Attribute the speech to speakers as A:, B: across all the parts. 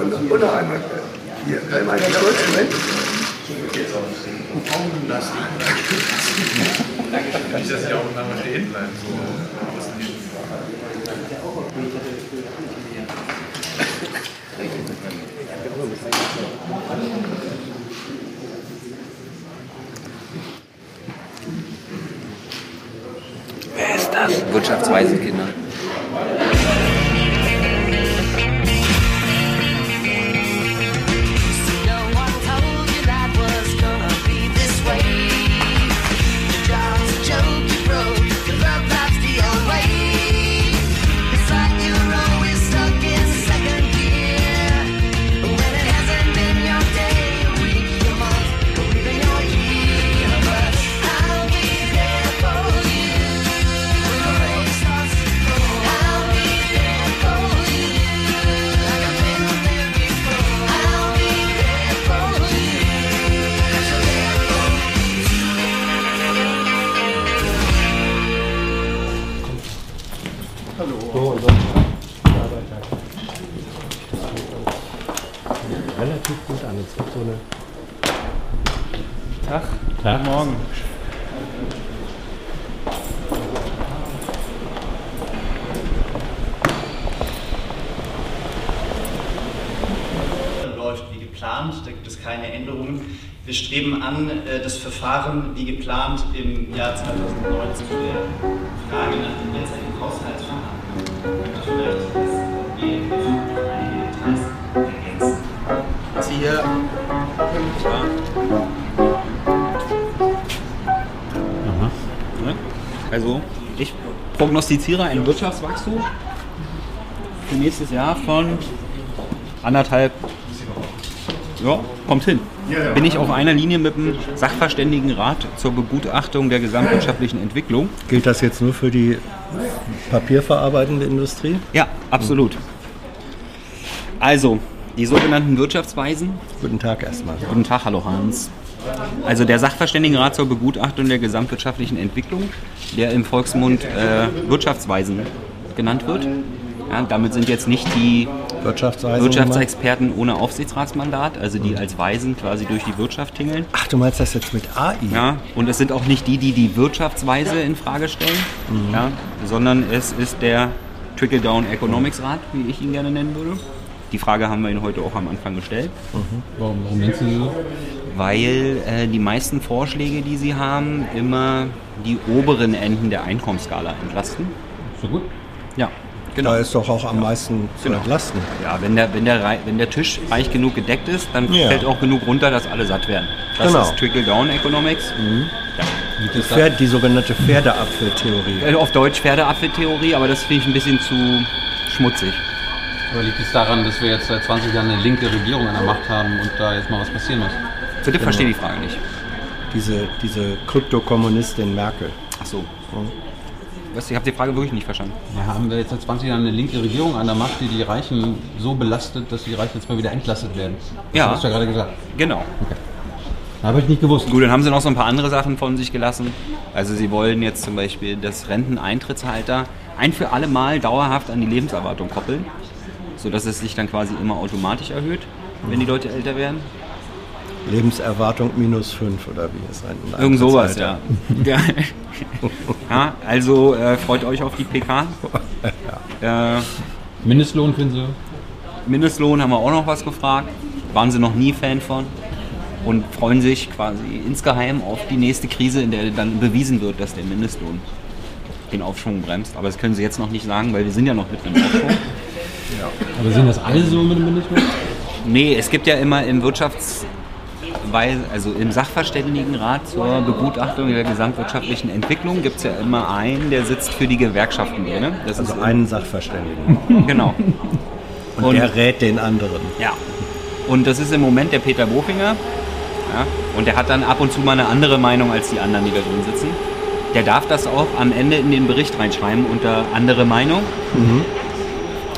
A: Und, und noch einmal. Hier, kann ich mal ganz kurz, Moment.
B: Nicht, dass ich auch lange stehen bleibe.
C: Wer ist das? Wirtschaftswaisenkinder.
D: No
E: keine Änderungen. Wir streben an, äh, das Verfahren wie geplant im Jahr 2019 zu der Frage nach den derzeitigen Haushaltsverhandlungen. Vielleicht das BMF noch einige ergänzen.
C: Was hier.
F: Ne? Also, ich prognostiziere ein Wirtschaftswachstum für nächstes Jahr von anderthalb. Ja, kommt hin. Bin ich auf einer Linie mit dem Sachverständigenrat zur Begutachtung der gesamtwirtschaftlichen Entwicklung?
G: Gilt das jetzt nur für die papierverarbeitende Industrie?
F: Ja, absolut. Also, die sogenannten Wirtschaftsweisen
G: Guten Tag erstmal.
F: Guten Tag, hallo Hans. Also der Sachverständigenrat zur Begutachtung der gesamtwirtschaftlichen Entwicklung, der im Volksmund äh, Wirtschaftsweisen genannt wird. Ja, damit sind jetzt nicht die
G: Wirtschaftsweisen.
F: Wirtschaftsexperten ohne Aufsichtsratsmandat, also die als Weisen quasi durch die Wirtschaft tingeln.
G: Ach, du meinst das jetzt mit AI?
F: Ja, und es sind auch nicht die, die die Wirtschaftsweise in Frage stellen, ja, sondern es ist der Trickle-Down Economics Rat, wie ich ihn gerne nennen würde. Die Frage haben wir Ihnen heute auch am Anfang gestellt.
H: Warum, warum nennst du sie so?
F: weil äh, die meisten Vorschläge, die sie haben, immer die oberen Enden der Einkommensskala entlasten.
H: So gut.
F: Ja, genau.
G: Da ist doch auch am meisten zu
F: Genau.
G: entlasten.
F: Ja, wenn der, wenn, der, wenn der Tisch reich genug gedeckt ist, dann
G: Ja.
F: fällt auch genug runter, dass alle satt werden. Das
G: Genau.
F: ist Trickle-Down Economics.
H: Liegt es, da,
G: Pferd, die sogenannte Pferdeapfeltheorie.
F: Äh, Auf Deutsch Pferdeapfeltheorie, aber das finde ich ein bisschen zu schmutzig.
H: oder liegt es daran, dass wir jetzt seit 20 Jahren eine linke Regierung an der Macht haben und da jetzt mal was passieren muss?
F: Bitte verstehe die Frage nicht.
G: Diese, diese Kryptokommunistin Merkel.
F: Ach so. Was, ich habe die Frage wirklich nicht verstanden.
H: Ja, haben wir jetzt seit 20 Jahren eine linke Regierung an der Macht, die die Reichen so belastet, dass die Reichen jetzt mal wieder entlastet werden? Das
F: Ja.
H: hast du ja gerade gesagt.
F: Genau.
H: Habe ich nicht gewusst.
F: Gut, dann haben sie noch so ein paar andere Sachen von sich gelassen. Also sie wollen jetzt zum Beispiel das Renteneintrittshalter ein für alle Mal dauerhaft an die Lebenserwartung koppeln, sodass es sich dann quasi immer automatisch erhöht, wenn die Leute älter werden.
G: Lebenserwartung minus 5 oder wie ist ein
F: Irgend sowas, ja. ja. ja also äh, freut euch auf die PK. Äh,
H: Mindestlohn finden Sie?
F: Mindestlohn haben wir auch noch was gefragt. Waren sie noch nie Fan von. Und freuen sich quasi insgeheim auf die nächste Krise, in der dann bewiesen wird, dass der Mindestlohn den Aufschwung bremst. Aber das können sie jetzt noch nicht sagen, weil wir sind ja noch mitten im Aufschwung.
H: Aber sind das alle so mit dem Mindestlohn?
F: Nee, es gibt ja immer im Wirtschaftsweise, also im Sachverständigenrat zur Begutachtung der gesamtwirtschaftlichen Entwicklung gibt es ja immer einen, der sitzt für die Gewerkschaften drin. Das
G: Also
F: ist
G: einen Sachverständigen.
F: genau.
G: Und,
F: Und-
G: der rät den anderen.
F: Ja. Und das ist im Moment der Peter Bofinger. Ja. Und der hat dann ab und zu mal eine andere Meinung als die anderen, die da drin sitzen. Der darf das auch am Ende in den Bericht reinschreiben unter andere Meinung.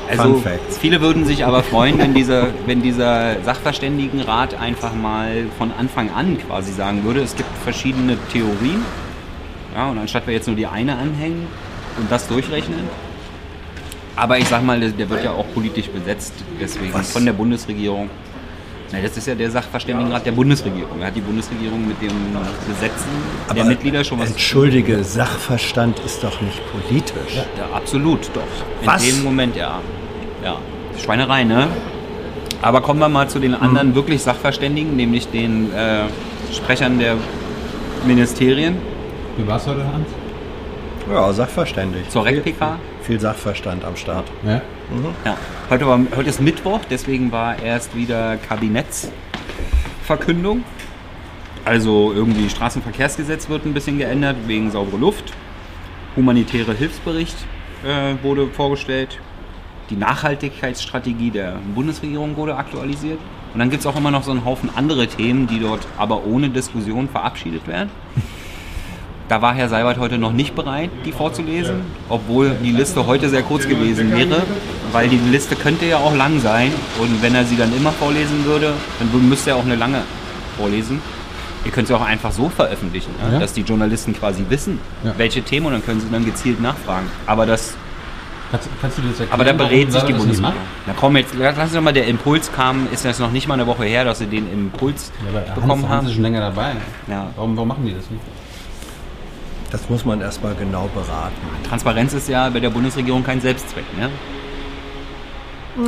F: Also viele würden sich aber freuen, wenn dieser, wenn dieser Sachverständigenrat einfach mal von Anfang an quasi sagen würde, es gibt verschiedene Theorien. Ja, und anstatt wir jetzt nur die eine anhängen und das durchrechnen, Aber ich sag mal, der, der wird ja auch politisch besetzt, deswegen
A: Was?
F: von der Bundesregierung. Na, das ist ja der Sachverständigenrat der Bundesregierung. Da hat die Bundesregierung mit dem Besetzen der Mitglieder schon was
G: Entschuldige, Sachverstand ist doch nicht politisch.
F: Ja, absolut, doch. In
G: Was?
F: dem Moment, ja. Ja. Schweinerei, ne? Aber kommen wir mal zu den anderen wirklich Sachverständigen, nämlich den äh, Sprechern der Ministerien
H: Wie war's heute, Hans?
G: Ja, sachverständig.
F: zur
G: Viel-
F: REC-PK.
G: Viel Sachverstand am Start.
H: Ja?
F: Ja. Heute, war, heute ist Mittwoch, deswegen war erst wieder Kabinettsverkündung. Also irgendwie Straßenverkehrsgesetz wird ein bisschen geändert wegen saubere Luft. Humanitäre Hilfsbericht äh, wurde vorgestellt. Die Nachhaltigkeitsstrategie der Bundesregierung wurde aktualisiert. Und dann gibt es auch immer noch so einen Haufen andere Themen, die dort aber ohne Diskussion verabschiedet werden. Da war Herr Seibert heute noch nicht bereit, die vorzulesen, obwohl die Liste heute sehr kurz gewesen wäre, weil die Liste könnte ja auch lang sein und wenn er sie dann immer vorlesen würde, dann müsste er auch eine lange vorlesen. Ihr könnt sie auch einfach so veröffentlichen, ja,
H: Ja.
F: dass die Journalisten quasi wissen,
H: Ja.
F: welche Themen und dann können sie dann gezielt nachfragen. Aber das
H: Kannst, kannst du das erklären?
F: aber da berät sich die Bundesregierung. Na komm, jetzt lass uns mal, der Impuls kam, ist das noch nicht mal eine Woche her, dass sie den Impuls?
H: Ja,
F: bekommen
H: Hans, Hans
F: haben.
H: ist schon länger dabei.
F: Ja.
H: Warum, warum machen die das nicht?
G: Das muss man erstmal genau beraten.
F: Transparenz ist ja bei der Bundesregierung kein Selbstzweck. Ne?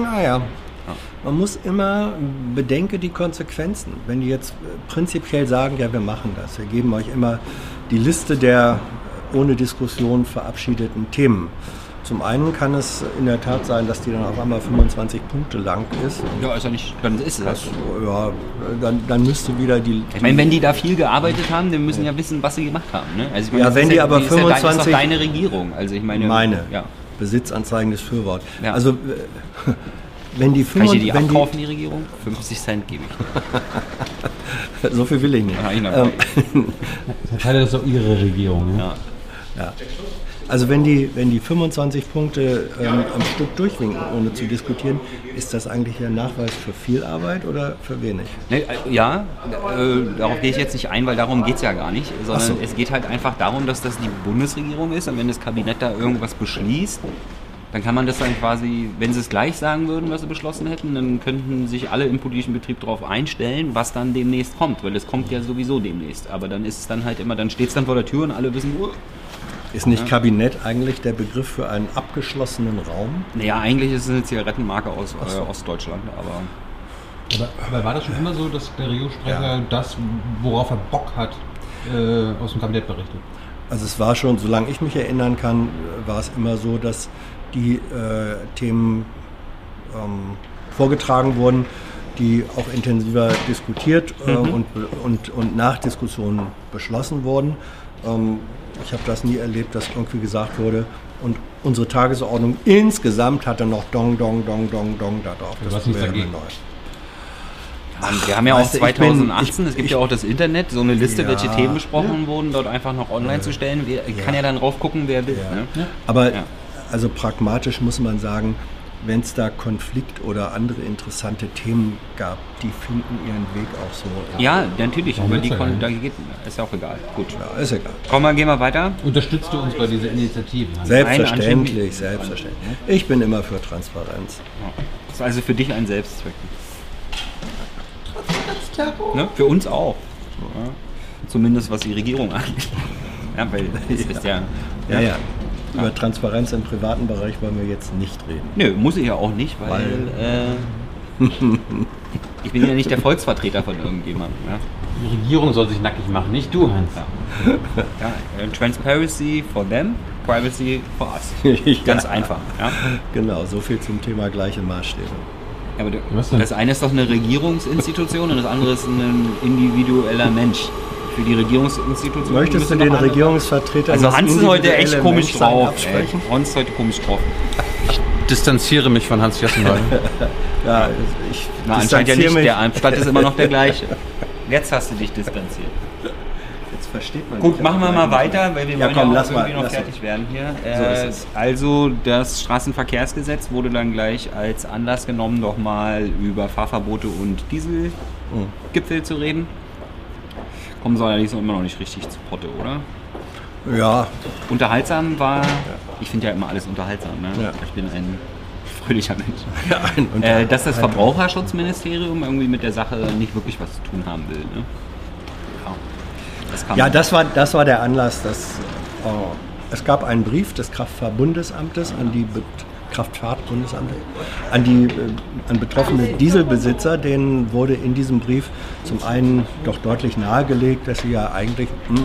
G: Naja, man muss immer bedenke die Konsequenzen. Wenn die jetzt prinzipiell sagen, ja, wir machen das, wir geben euch immer die Liste der ohne Diskussion verabschiedeten Themen. Zum einen kann es in der Tat sein, dass die dann auf einmal 25 Punkte lang ist.
F: Ja, ist ja nicht, dann ist es das.
G: Ja, dann, dann müsste wieder die.
F: Ich meine, wenn die da viel gearbeitet haben, dann müssen ja wissen, was sie gemacht haben. Ne? Also ich meine,
G: Ja,
F: das
G: wenn
F: ist
G: die
F: ja,
G: aber
F: die ist ja, dein- ist
G: 25
F: doch deine Regierung. Also ich meine,
G: meine
F: Ja.
G: Besitzanzeigendes Fürwort.
F: Ja.
G: Also, äh, wenn die
F: Kann ich dir die
G: 25
F: abkaufen, die Regierung? 50 Cent gebe ich.
G: so viel will ich nicht.
F: Ja, ich.
G: Ähm,
H: das ist doch ihre Regierung. Ja?
F: Ja.
G: Ja. Also wenn die, wenn die 25 Punkte ähm, am Stück durchwinken, ohne zu diskutieren, ist das eigentlich ein Nachweis für viel Arbeit oder für wenig?
F: Ne, äh, ja, äh, darauf gehe ich jetzt nicht ein, weil darum geht es ja gar nicht, sondern
G: so.
F: es geht halt einfach darum, dass das die Bundesregierung ist und wenn das Kabinett da irgendwas beschließt, dann kann man das dann quasi, wenn sie es gleich sagen würden, was sie beschlossen hätten, dann könnten sich alle im politischen Betrieb darauf einstellen, was dann demnächst kommt, weil es kommt ja sowieso demnächst. Aber dann ist es dann halt immer, dann steht es dann vor der Tür und alle wissen, oh,
G: Ist nicht Kabinett eigentlich der Begriff für einen abgeschlossenen Raum?
F: naja, eigentlich ist es eine Zigarettenmarke aus äh, Ostdeutschland, aber
H: Aber, aber war das schon immer so, dass der Regierungssprecher das, worauf er Bock hat, äh, aus dem Kabinett berichtet?
G: Also es war schon, solange ich mich erinnern kann, war es immer so, dass die äh, Themen ähm, vorgetragen wurden, die auch intensiver diskutiert äh, und, und, und nach Diskussionen beschlossen wurden. Ähm, ich habe das nie erlebt, dass irgendwie gesagt wurde, und unsere Tagesordnung insgesamt hatte noch Dong, Dong, Dong, Dong, Dong da drauf.
H: Nichts
G: wäre
H: dagegen.
G: neu.
F: Und wir haben ja auch
G: weißt du, ich bin-
F: 2018,
G: ich-
F: es gibt
G: ich-
F: ja auch das Internet, so eine Liste,
G: Ja.
F: welche Themen besprochen wurden, dort einfach noch online zu stellen. Wer, Kann ja dann drauf gucken, wer will. Ne?
G: Aber
F: Ja.
G: also pragmatisch muss man sagen, wenn es da Konflikt oder andere interessante Themen gab, die finden ihren Weg auch so.
F: Ja, natürlich, über die Kon da geht, ist ja auch egal. Gut.
G: Ja, ist egal.
F: Komm mal, gehen wir weiter.
H: Unterstützt du uns bei dieser Initiative?
G: Selbstverständlich, selbstverständlich. Ich bin immer für Transparenz.
F: Das ist also für dich ein Selbstzweck. Ne? Für uns auch. Ja. Zumindest was die Regierung angeht. Ja, weil es ist ja.
G: Ja, ja. Über Transparenz im privaten Bereich wollen wir jetzt nicht reden.
F: Nö, muss ich ja auch nicht, weil. Äh, ich bin ja nicht der Volksvertreter von irgendjemandem. Ja?
H: Die Regierung soll sich nackig machen, nicht du, Hans.
F: Ja, äh, Transparency for them, Privacy for us. Ganz
G: Ja.
F: einfach. Ja?
G: Genau, so viel zum Thema gleiche Maßstäbe.
F: Ja, aber das eine ist doch eine Regierungsinstitution und das andere ist ein individueller Mensch. Für die Regierungsinstitution.
G: Möchtest du den
F: noch
G: Regierungsvertreter
F: Also Hans ist heute echt komisch drauf. Hans ist heute komisch drauf.
H: Distanziere mich von Hans Jessenwald.
G: Ja, ich
F: Na, anscheinend ja nicht.
G: mich.
F: Der Anstand ist immer noch der gleiche. Jetzt hast du dich distanziert.
G: Jetzt versteht man
F: Gut, machen wir mal weiter, weil wir
G: Ja,
F: wollen
G: komm,
F: ja auch
G: mal,
F: irgendwie noch
G: lass
F: fertig
G: mal.
F: werden hier.
G: So
F: Äh,
G: es.
F: Also das Straßenverkehrsgesetz wurde dann gleich als Anlass genommen, doch mal über Fahrverbote und Dieselgipfel zu reden. Kommen sie allerdings immer noch nicht richtig zu Potte, oder?
G: Ja,
F: Unterhaltsam war, ich finde ja immer alles unterhaltsam. Ne?
G: Ja.
F: Ich bin ein fröhlicher Mensch.
G: Ja, ein
F: Äh, dass das Verbraucherschutzministerium irgendwie mit der Sache nicht wirklich was zu tun haben will. Ne? Ja, das
G: Ja, das war, das war der Anlass. Dass, äh, es gab einen Brief des Kraftfahrtbundesamtes an die Be Kraftfahrtbundesamte, an die äh, an betroffene Dieselbesitzer. Denen wurde in diesem Brief zum einen doch deutlich nahegelegt, dass sie ja eigentlich hm,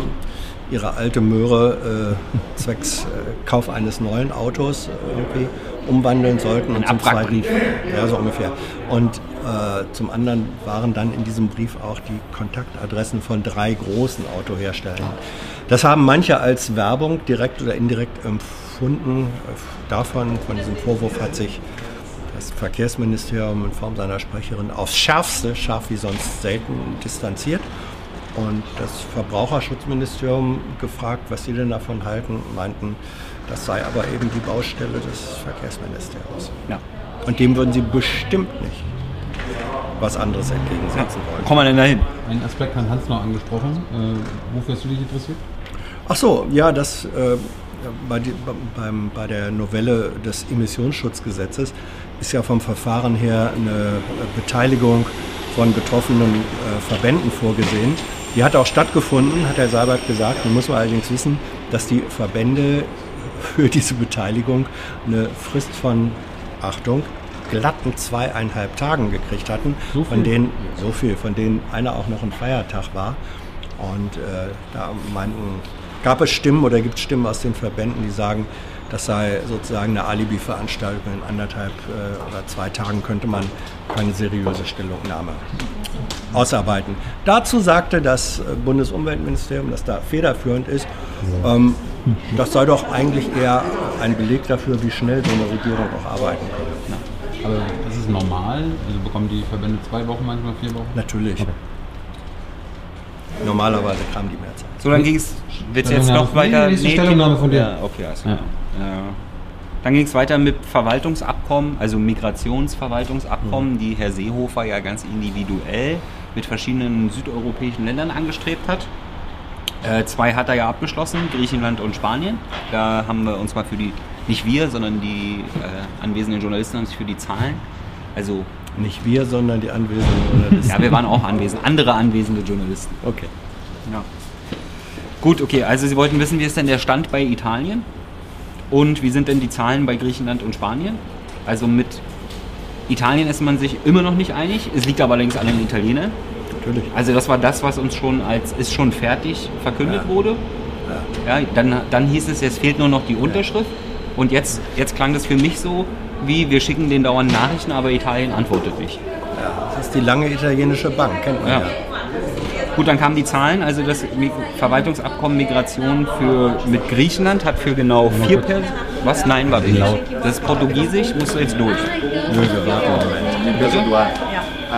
G: ihre alte Möhre äh, zwecks äh, Kauf eines neuen Autos irgendwie umwandeln sollten. Und zum. Zweiten, ja, so ungefähr. Und äh, zum anderen waren dann in diesem Brief auch die Kontaktadressen von drei großen Autoherstellern. Das haben manche als Werbung direkt oder indirekt empfunden. Äh, Davon, von diesem Vorwurf hat sich das Verkehrsministerium in Form seiner Sprecherin aufs Schärfste, scharf wie sonst selten, distanziert. Und das Verbraucherschutzministerium gefragt, was sie denn davon halten, meinten, das sei aber eben die Baustelle des Verkehrsministeriums.
F: Ja.
G: Und dem würden sie bestimmt nicht was anderes entgegensetzen
F: Wo
G: wollen.
F: kommen wir denn da hin?
H: Einen Aspekt hat Hans noch angesprochen. Äh, wofür hast du dich interessiert?
G: Ach so, ja, das äh, bei, die, beim, bei der Novelle des Emissionsschutzgesetzes ist ja vom Verfahren her eine Beteiligung von betroffenen äh, Verbänden vorgesehen. Die hat auch stattgefunden, hat Herr Seibert gesagt. Nun muss man allerdings wissen, dass die Verbände für diese Beteiligung eine Frist von, Achtung, glatten zweieinhalb Tagen gekriegt hatten,
H: So
G: von denen so viel, von denen einer auch noch ein Feiertag war. Und äh, da meinten, gab es Stimmen oder gibt es Stimmen aus den Verbänden, die sagen, das sei sozusagen eine Alibi-Veranstaltung. In anderthalb äh, oder zwei Tagen könnte man keine seriöse Stellungnahme ausarbeiten. Dazu sagte das äh, Bundesumweltministerium, das da federführend ist, ähm, das sei doch eigentlich eher ein Beleg dafür, wie schnell so eine Regierung auch arbeiten kann.
H: Aber das ist normal. Also bekommen die Verbände zwei Wochen, manchmal vier Wochen.
G: Natürlich. Normalerweise kam die Mehrzahl.
F: So, dann ging es. Willst du jetzt noch weiter?
H: Nee, nächste Stellungnahme von dir.
F: Ja, okay, klar.
H: Ja.
F: Ja. Dann ging es weiter mit Verwaltungsabkommen, also Migrationsverwaltungsabkommen, die Herr Seehofer ja ganz individuell mit verschiedenen südeuropäischen Ländern angestrebt hat. Äh, zwei hat er ja abgeschlossen, Griechenland und Spanien. Da haben wir uns mal für die, nicht wir, sondern die äh, anwesenden Journalisten haben sich für die Zahlen, also
G: Nicht wir, sondern die anwesenden Journalisten.
F: ja, wir waren auch anwesend, andere anwesende Journalisten.
G: Okay.
F: Ja. Gut, okay, also Sie wollten wissen, wie ist denn der Stand bei Italien? Und wie sind denn die Zahlen bei Griechenland und Spanien? Also mit Italien ist man sich immer noch nicht einig. Es liegt aber allerdings an den Italienern.
G: Natürlich.
F: Also das war das, was uns schon als ist schon fertig verkündet wurde. Ja, dann, dann hieß es, jetzt fehlt nur noch die Unterschrift. Und jetzt, jetzt klang das für mich so, wie wir schicken den dauernd Nachrichten, aber Italien antwortet nicht.
G: Das ist die lange italienische Bank, kennt man ja.
F: Ja. Gut, dann kamen die Zahlen. Also das Verwaltungsabkommen Migration für, mit Griechenland hat für genau vier Personen. Was? Nein, warte nicht. Das ist Portugiesisch, musst du jetzt durch.
G: Nö, warte Moment.
F: Bitte?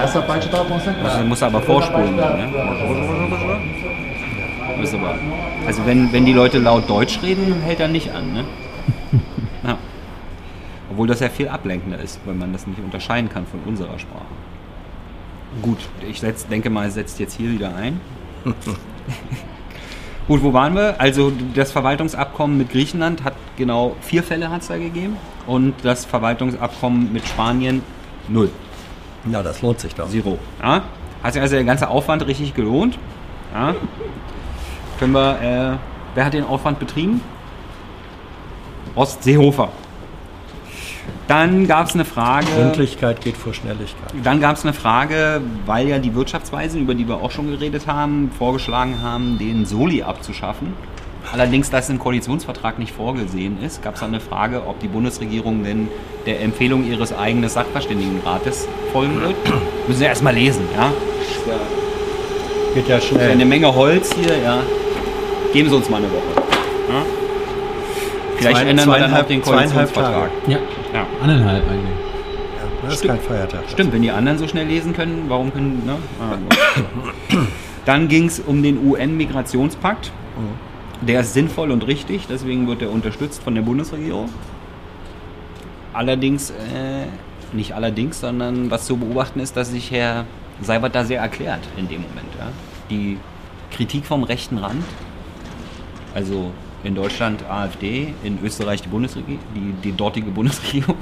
I: Essa parte tava concentrada.
F: Also musst du aber vorspulen. Ne? Muss. Also wenn, wenn die Leute laut Deutsch reden, hält er nicht an. Ne? Obwohl das ja viel ablenkender ist, weil man das nicht unterscheiden kann von unserer Sprache. Gut, ich setz, denke mal, es setzt jetzt hier wieder ein. Gut, wo waren wir? Also das Verwaltungsabkommen mit Griechenland hat genau vier Fälle hat es da gegeben und das Verwaltungsabkommen mit Spanien null.
G: Ja, das lohnt sich doch.
F: Zero. Ja? Hat sich also der ganze Aufwand richtig gelohnt. Ja? Können wir, äh, wer hat den Aufwand betrieben? Rost Seehofer. Dann gab es eine Frage.
G: Gründlichkeit geht vor Schnelligkeit.
F: Dann gab es eine Frage, weil ja die Wirtschaftsweisen, über die wir auch schon geredet haben, vorgeschlagen haben, den Soli abzuschaffen. Allerdings, das im Koalitionsvertrag nicht vorgesehen ist, gab es dann eine Frage, ob die Bundesregierung denn der Empfehlung ihres eigenen Sachverständigenrates folgen wird. Müssen wir erstmal lesen, ja?
G: Geht ja
F: Ist ja eine
G: schnell.
F: Menge Holz hier, ja. Geben Sie uns mal eine Woche. Ja? Vielleicht
G: Zwei-
F: ändern wir dann auch den Koalitionsvertrag.
H: Ja.
F: Ja.
H: Anderthalb eigentlich.
G: Das ist kein Feiertag.
F: Stimmt, wenn die anderen so schnell lesen können, warum können. Ne? Ah. Dann ging es um den UN-Migrationspakt. Der ist sinnvoll und richtig, deswegen wird er unterstützt von der Bundesregierung. Allerdings, äh, nicht allerdings, sondern was zu beobachten ist, dass sich Herr Seibert da sehr erklärt in dem Moment. Ja? Die Kritik vom rechten Rand, also In Deutschland AfD, in Österreich die Bundesregierung, die, die dortige Bundesregierung.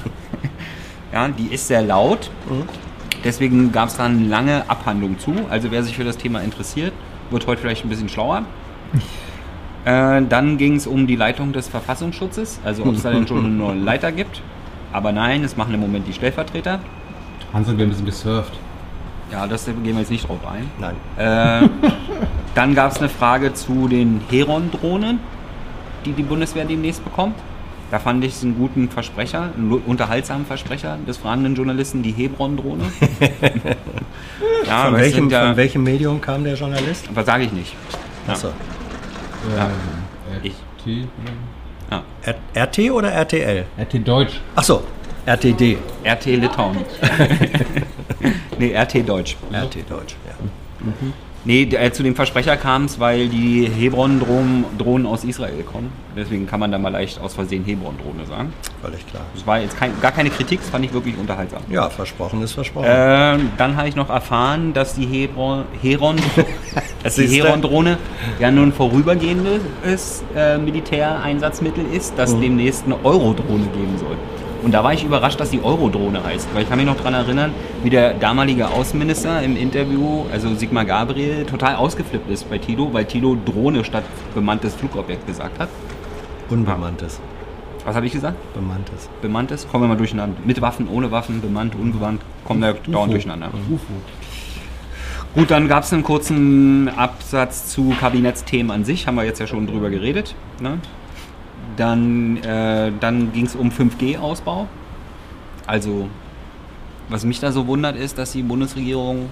F: ja, die ist sehr laut. Deswegen gab es da eine lange Abhandlung zu. Also wer sich für das Thema interessiert, wird heute vielleicht ein bisschen schlauer. Äh, dann ging es um die Leitung des Verfassungsschutzes, also ob es da denn schon eine Leiter gibt. Aber nein, das machen im Moment die Stellvertreter.
H: Hans hat ein bisschen gesurft.
F: Ja, das gehen wir jetzt nicht drauf ein.
G: Nein.
F: Äh, dann gab es eine Frage zu den Heron-Drohnen, die die Bundeswehr demnächst bekommt. Da fand ich es einen guten Versprecher, einen unterhaltsamen Versprecher des fragenden Journalisten, die Hebron-Drohne. ja,
G: Von welchem,
F: ja,
G: von welchem Medium kam der Journalist?
F: aber sage ich nicht. Ja.
G: Achso.
F: Ja.
H: RT,
F: Ich.
H: oder?
G: R- RT oder RTL?
H: RT Deutsch.
G: Achso, RTD.
F: RT Litauen. nee, RT Deutsch.
G: RT Deutsch, ja.
F: Nee, äh, zu dem Versprecher kam es, weil die Hebron-Drohnen Drohnen aus Israel kommen. Deswegen kann man da mal leicht aus Versehen Hebron-Drohne sagen.
G: Völlig klar.
F: Das war jetzt kein, gar keine Kritik, das fand ich wirklich unterhaltsam.
G: Ja, versprochen ist versprochen.
F: Ähm, dann habe ich noch erfahren, dass die Hebron, Heron, dass die? Heron-Drohne ja nur ein vorübergehendes äh, Militäreinsatzmittel ist, dass demnächst eine Euro-Drohne geben soll. Und da war ich überrascht, dass die Euro-Drohne heißt. Weil ich kann mich noch daran erinnern, wie der damalige Außenminister im Interview, also Sigmar Gabriel, total ausgeflippt ist bei Tilo, weil Tilo Drohne statt bemanntes Flugobjekt gesagt hat.
G: Unbemanntes.
F: Was habe ich gesagt?
G: Bemanntes.
F: Bemanntes? Kommen wir mal durcheinander. Mit Waffen, ohne Waffen, bemannt, unbemannt, kommen wir dauernd durcheinander. Gut, dann gab es einen kurzen Absatz zu Kabinettsthemen an sich, haben wir jetzt ja schon drüber geredet. Ne? Dann, äh, dann ging es um 5G-Ausbau. Also, was mich da so wundert, ist, dass die Bundesregierung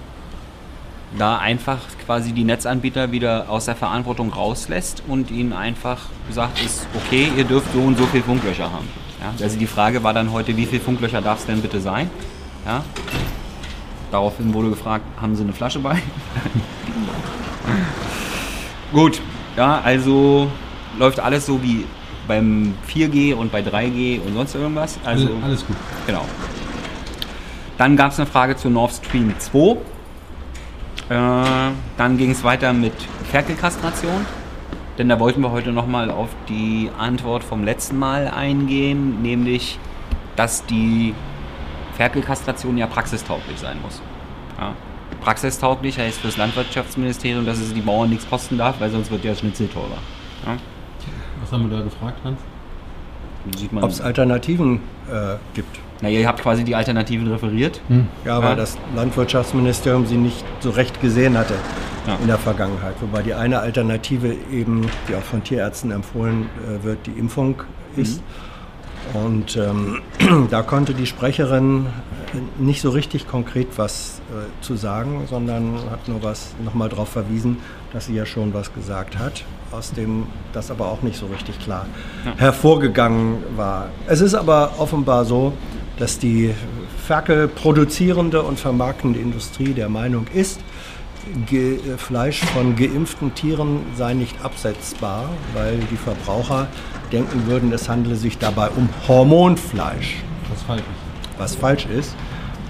F: da einfach quasi die Netzanbieter wieder aus der Verantwortung rauslässt und ihnen einfach sagt, ist okay, ihr dürft so und so viele Funklöcher haben. Ja? Also die Frage war dann heute, wie viele Funklöcher darf es denn bitte sein? Ja? Daraufhin wurde gefragt, haben Sie eine Flasche bei? Gut, ja, also läuft alles so wie beim 4G und bei 3G und sonst irgendwas. Also
H: Alles, alles gut.
F: Genau. Dann gab es eine Frage zu Nord Stream 2. Äh, dann ging es weiter mit Ferkelkastration. Denn da wollten wir heute nochmal auf die Antwort vom letzten Mal eingehen, nämlich, dass die Ferkelkastration ja praxistauglich sein muss. Ja. Praxistauglich heißt für das Landwirtschaftsministerium, dass es die Bauern nichts kosten darf, weil sonst wird der Schnitzel teurer. Ja.
H: Haben wir da gefragt, Hans?
G: Ob es Alternativen äh, gibt.
F: Naja, ihr habt quasi die Alternativen referiert.
G: Ja, weil
F: Ja.
G: das Landwirtschaftsministerium sie nicht so recht gesehen hatte
F: Ja.
G: in der Vergangenheit. Wobei die eine Alternative eben, die auch von Tierärzten empfohlen äh, wird, die Impfung ist. Und ähm, da konnte die Sprecherin nicht so richtig konkret was äh, zu sagen, sondern hat nur was nochmal darauf verwiesen, dass sie ja schon was gesagt hat, aus dem das aber auch nicht so richtig klar hervorgegangen war. Es ist aber offenbar so, dass die Ferkel produzierende und vermarktende Industrie der Meinung ist, Ge äh, Fleisch von geimpften Tieren sei nicht absetzbar, weil die Verbraucher denken würden, es handele sich dabei um Hormonfleisch,
H: falsch ist.
G: Was falsch ist.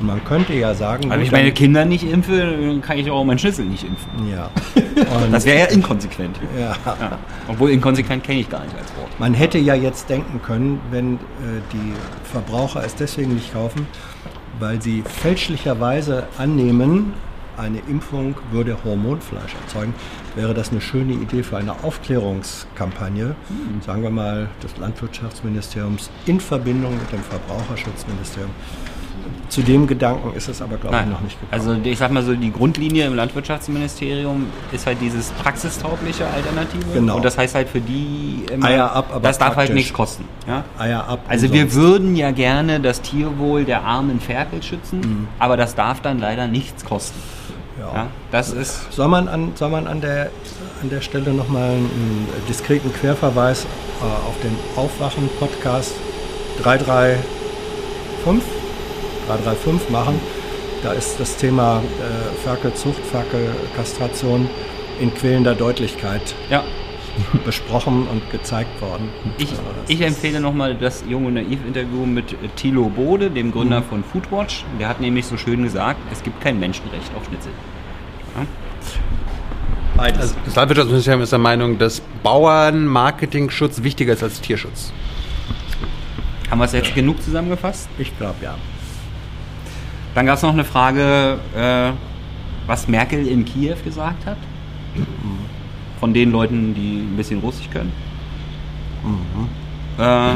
G: Und man könnte ja sagen,
F: wenn ich meine Kinder nicht impfe, dann kann ich auch meinen Schlüssel nicht impfen.
G: ja.
F: Das wäre ja inkonsequent.
G: ja.
F: Ja. Obwohl inkonsequent kenne ich gar nicht als Wort.
G: Man hätte ja jetzt denken können, wenn äh, die Verbraucher es deswegen nicht kaufen, weil sie fälschlicherweise annehmen, eine Impfung würde Hormonfleisch erzeugen, wäre das eine schöne Idee für eine Aufklärungskampagne, sagen wir mal, des Landwirtschaftsministeriums in Verbindung mit dem Verbraucherschutzministerium. Zu dem Gedanken ist es aber, glaube ich,
F: Nein,
G: noch nicht gekommen.
F: also ich sag mal so, die Grundlinie im Landwirtschaftsministerium ist halt dieses praxistaugliche Alternative.
G: Genau.
F: Und das heißt halt für die immer,
G: Eier ab, aber
F: das darf halt nichts kosten. Ja?
G: Eier ab.
F: Also wir würden ja gerne das Tierwohl der armen Ferkel schützen,
G: Mhm.
F: aber das darf dann leider nichts kosten.
G: Ja.
F: Ja? Das ist
G: Soll man an, soll man an, der, an der Stelle nochmal einen diskreten Querverweis äh, auf den Aufwachen-Podcast 335, 335 machen? Da ist das Thema äh, Ferkelzucht, Ferkelkastration in quälender Deutlichkeit
F: ja.
G: besprochen und gezeigt worden.
F: Ich,
G: Also
F: ich empfehle nochmal das Jung und Naiv-Interview mit Thilo Bode, dem Gründer
G: Mhm.
F: von Foodwatch. Der hat nämlich so schön gesagt, es gibt kein Menschenrecht auf Schnitzel.
G: Beides.
H: Also das Landwirtschaftsministerium ist der Meinung, dass Bauernmarketingschutz wichtiger ist als Tierschutz.
F: Haben wir es jetzt genug zusammengefasst?
G: ich glaube ja.
F: Dann gab es noch eine Frage, äh, was Merkel in Kiew gesagt hat. Von den Leuten, die ein bisschen Russisch können. Äh,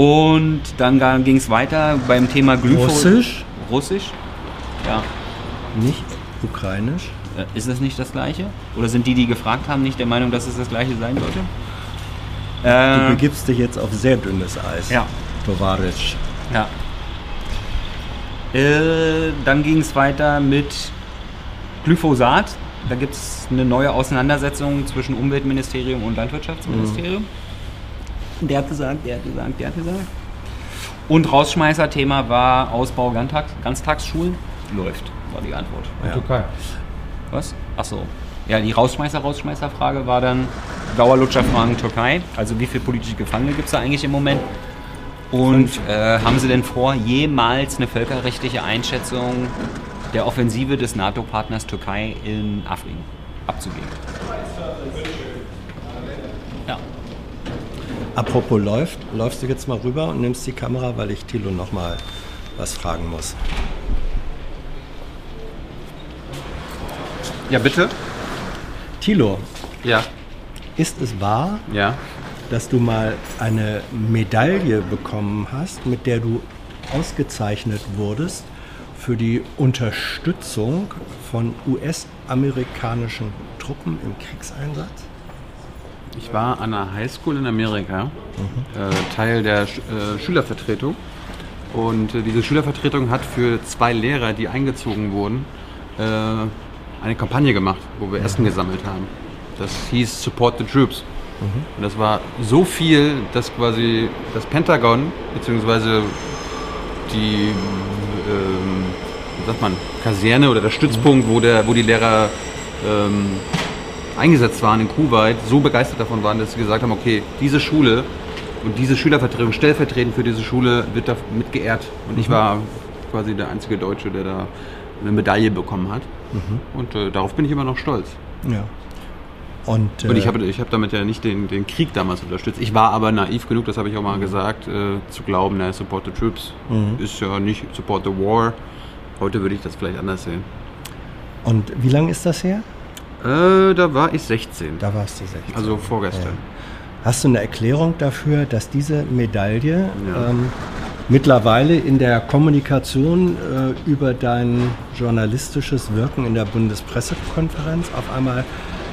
F: und dann ging es weiter beim Thema Glyphosat.
G: Russisch?
F: Russisch? Ja.
G: Nicht ukrainisch.
F: Äh, Ist es nicht das gleiche? Oder sind die, die gefragt haben, nicht der Meinung, dass es das gleiche sein sollte?
G: Du
F: Äh,
G: begibst dich jetzt auf sehr dünnes Eis.
F: Ja.
G: Tovarisch.
F: Ja. Äh, dann ging es weiter mit Glyphosat. Da gibt es eine neue Auseinandersetzung zwischen Umweltministerium und Landwirtschaftsministerium. Der hat gesagt, der hat gesagt, der hat gesagt. Und Rausschmeißer-Thema war Ausbau Ganztags Ganztagsschulen. Läuft, war die Antwort.
G: Ja.
H: Türkei.
F: Was? Ach so. Ja, die Rausschmeißer-Rausschmeißer-Frage war dann Dauerlutscher-Fragen Türkei. Also wie viele politische Gefangene gibt es da eigentlich im Moment? Und äh, haben Sie denn vor, jemals eine völkerrechtliche Einschätzung der Offensive des NATO-Partners Türkei in Afrin abzugeben? Ja.
G: Apropos läuft, läufst du jetzt mal rüber und nimmst die Kamera, weil ich Thilo noch mal was fragen muss.
H: Ja, bitte?
G: Thilo,
H: Ja.
G: ist es wahr,
H: Ja.
G: dass du mal eine Medaille bekommen hast, mit der du ausgezeichnet wurdest für die Unterstützung von US-amerikanischen Truppen im Kriegseinsatz?
H: Ich war an einer Highschool in Amerika, äh, Teil der Sch äh, Schülervertretung. Und äh, diese Schülervertretung hat für zwei Lehrer, die eingezogen wurden, äh, eine Kampagne gemacht, wo wir Essen gesammelt haben. Das hieß Support the Troops. Und das war so viel, dass quasi das Pentagon beziehungsweise die ähm, sagt man, Kaserne oder der Stützpunkt, wo, der, wo die Lehrer ähm, eingesetzt waren in Kuwait, so begeistert davon waren, dass sie gesagt haben, okay, diese Schule und diese Schülervertretung stellvertretend für diese Schule wird da mit geehrt. Und ich war quasi der einzige Deutsche, der da eine Medaille bekommen hat. Und äh, darauf bin ich immer noch stolz.
G: Ja. Und,
H: Und ich
G: äh,
H: habe ich hab damit ja nicht den, den Krieg damals unterstützt. Ich war aber naiv genug, das habe ich auch mal gesagt, äh, zu glauben, na, Support the Troops ist ja nicht Support the War. Heute würde ich das vielleicht anders sehen.
G: und wie lange ist das her?
H: Äh, da war ich 16.
G: Da warst du 16.
H: Also vorgestern.
G: Hast du eine Erklärung dafür, dass diese Medaille
H: Ja.
G: ähm, mittlerweile in der Kommunikation äh, über dein journalistisches Wirken in der Bundespressekonferenz auf einmal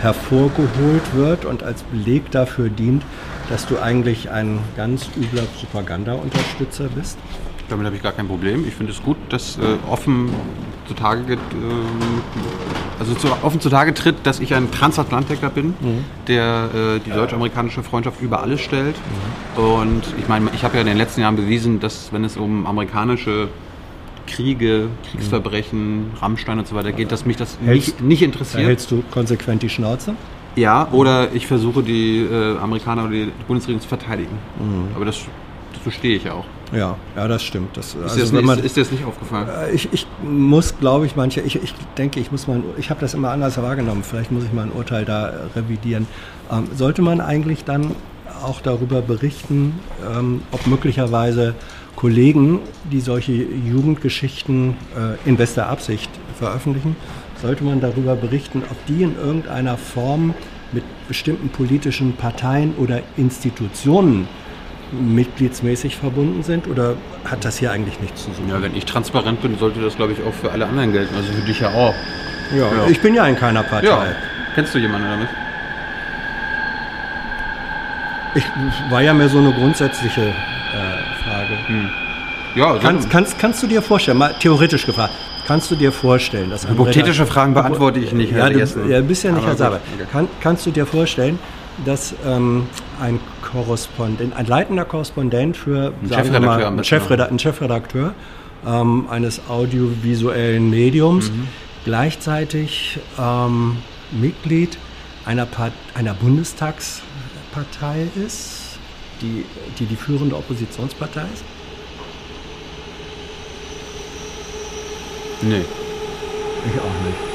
G: hervorgeholt wird und als Beleg dafür dient, dass du eigentlich ein ganz übler Propaganda-Unterstützer bist?
H: Damit habe ich gar kein Problem. Ich finde es gut, dass äh, offen zutage, geht, ähm, also zu, offen zutage tritt, dass ich ein Transatlantiker bin, der äh, die deutsch-amerikanische Freundschaft über alles stellt. Und ich meine, ich habe ja in den letzten Jahren bewiesen, dass wenn es um amerikanische Kriege, Kriegsverbrechen, Rammstein und so weiter geht, dass mich das
G: Hältst-
H: nicht, nicht interessiert.
G: hältst du konsequent die Schnauze?
H: Ja, oder ich versuche die äh, Amerikaner oder die Bundesregierung zu verteidigen. Aber das, das verstehe ich ja auch.
G: Ja, ja, das stimmt. Das,
H: Ist,
G: also
H: dir das nicht,
G: man-
H: ist dir das nicht aufgefallen?
G: Äh, Ich, ich muss, glaube ich, manche, ich, ich denke, ich muss mal, ich habe das immer anders wahrgenommen. Vielleicht muss ich mal ein Urteil da äh, revidieren. Ähm, sollte man eigentlich dann auch darüber berichten, ähm, ob möglicherweise Kollegen, die solche Jugendgeschichten äh, in bester Absicht veröffentlichen, sollte man darüber berichten, ob die in irgendeiner Form mit bestimmten politischen Parteien oder Institutionen mitgliedsmäßig verbunden sind oder hat das hier eigentlich nichts zu suchen?
H: Ja, wenn ich transparent bin, sollte das, glaube ich, auch für alle anderen gelten. Also für dich ja auch.
G: Ja,
H: Ja.
G: ich bin ja in keiner Partei.
H: Ja. Kennst du jemanden damit?
G: Ich war ja mehr so eine grundsätzliche äh, Frage.
H: Ja, also
G: Kannst, kannst, kannst du dir vorstellen, mal theoretisch gefragt, kannst du dir vorstellen, dass
H: Hypothetische Fragen beantworte ich nicht,
G: Ja, du ja, bist ja nicht Herr Saber.
H: okay.
G: Kann, kannst du dir vorstellen, dass ähm, ein Korrespondent, ein leitender Korrespondent für
H: Ein
G: sagen wir
H: Chefredakteur
G: mal,
H: am
G: ein,
H: besten
G: Chefreda ein Chefredakteur ähm, eines audiovisuellen Mediums
H: Mhm.
G: gleichzeitig ähm, Mitglied einer, Part einer Bundestagspartei ist, die, die die führende Oppositionspartei ist?
H: Nee.
G: Ich auch nicht.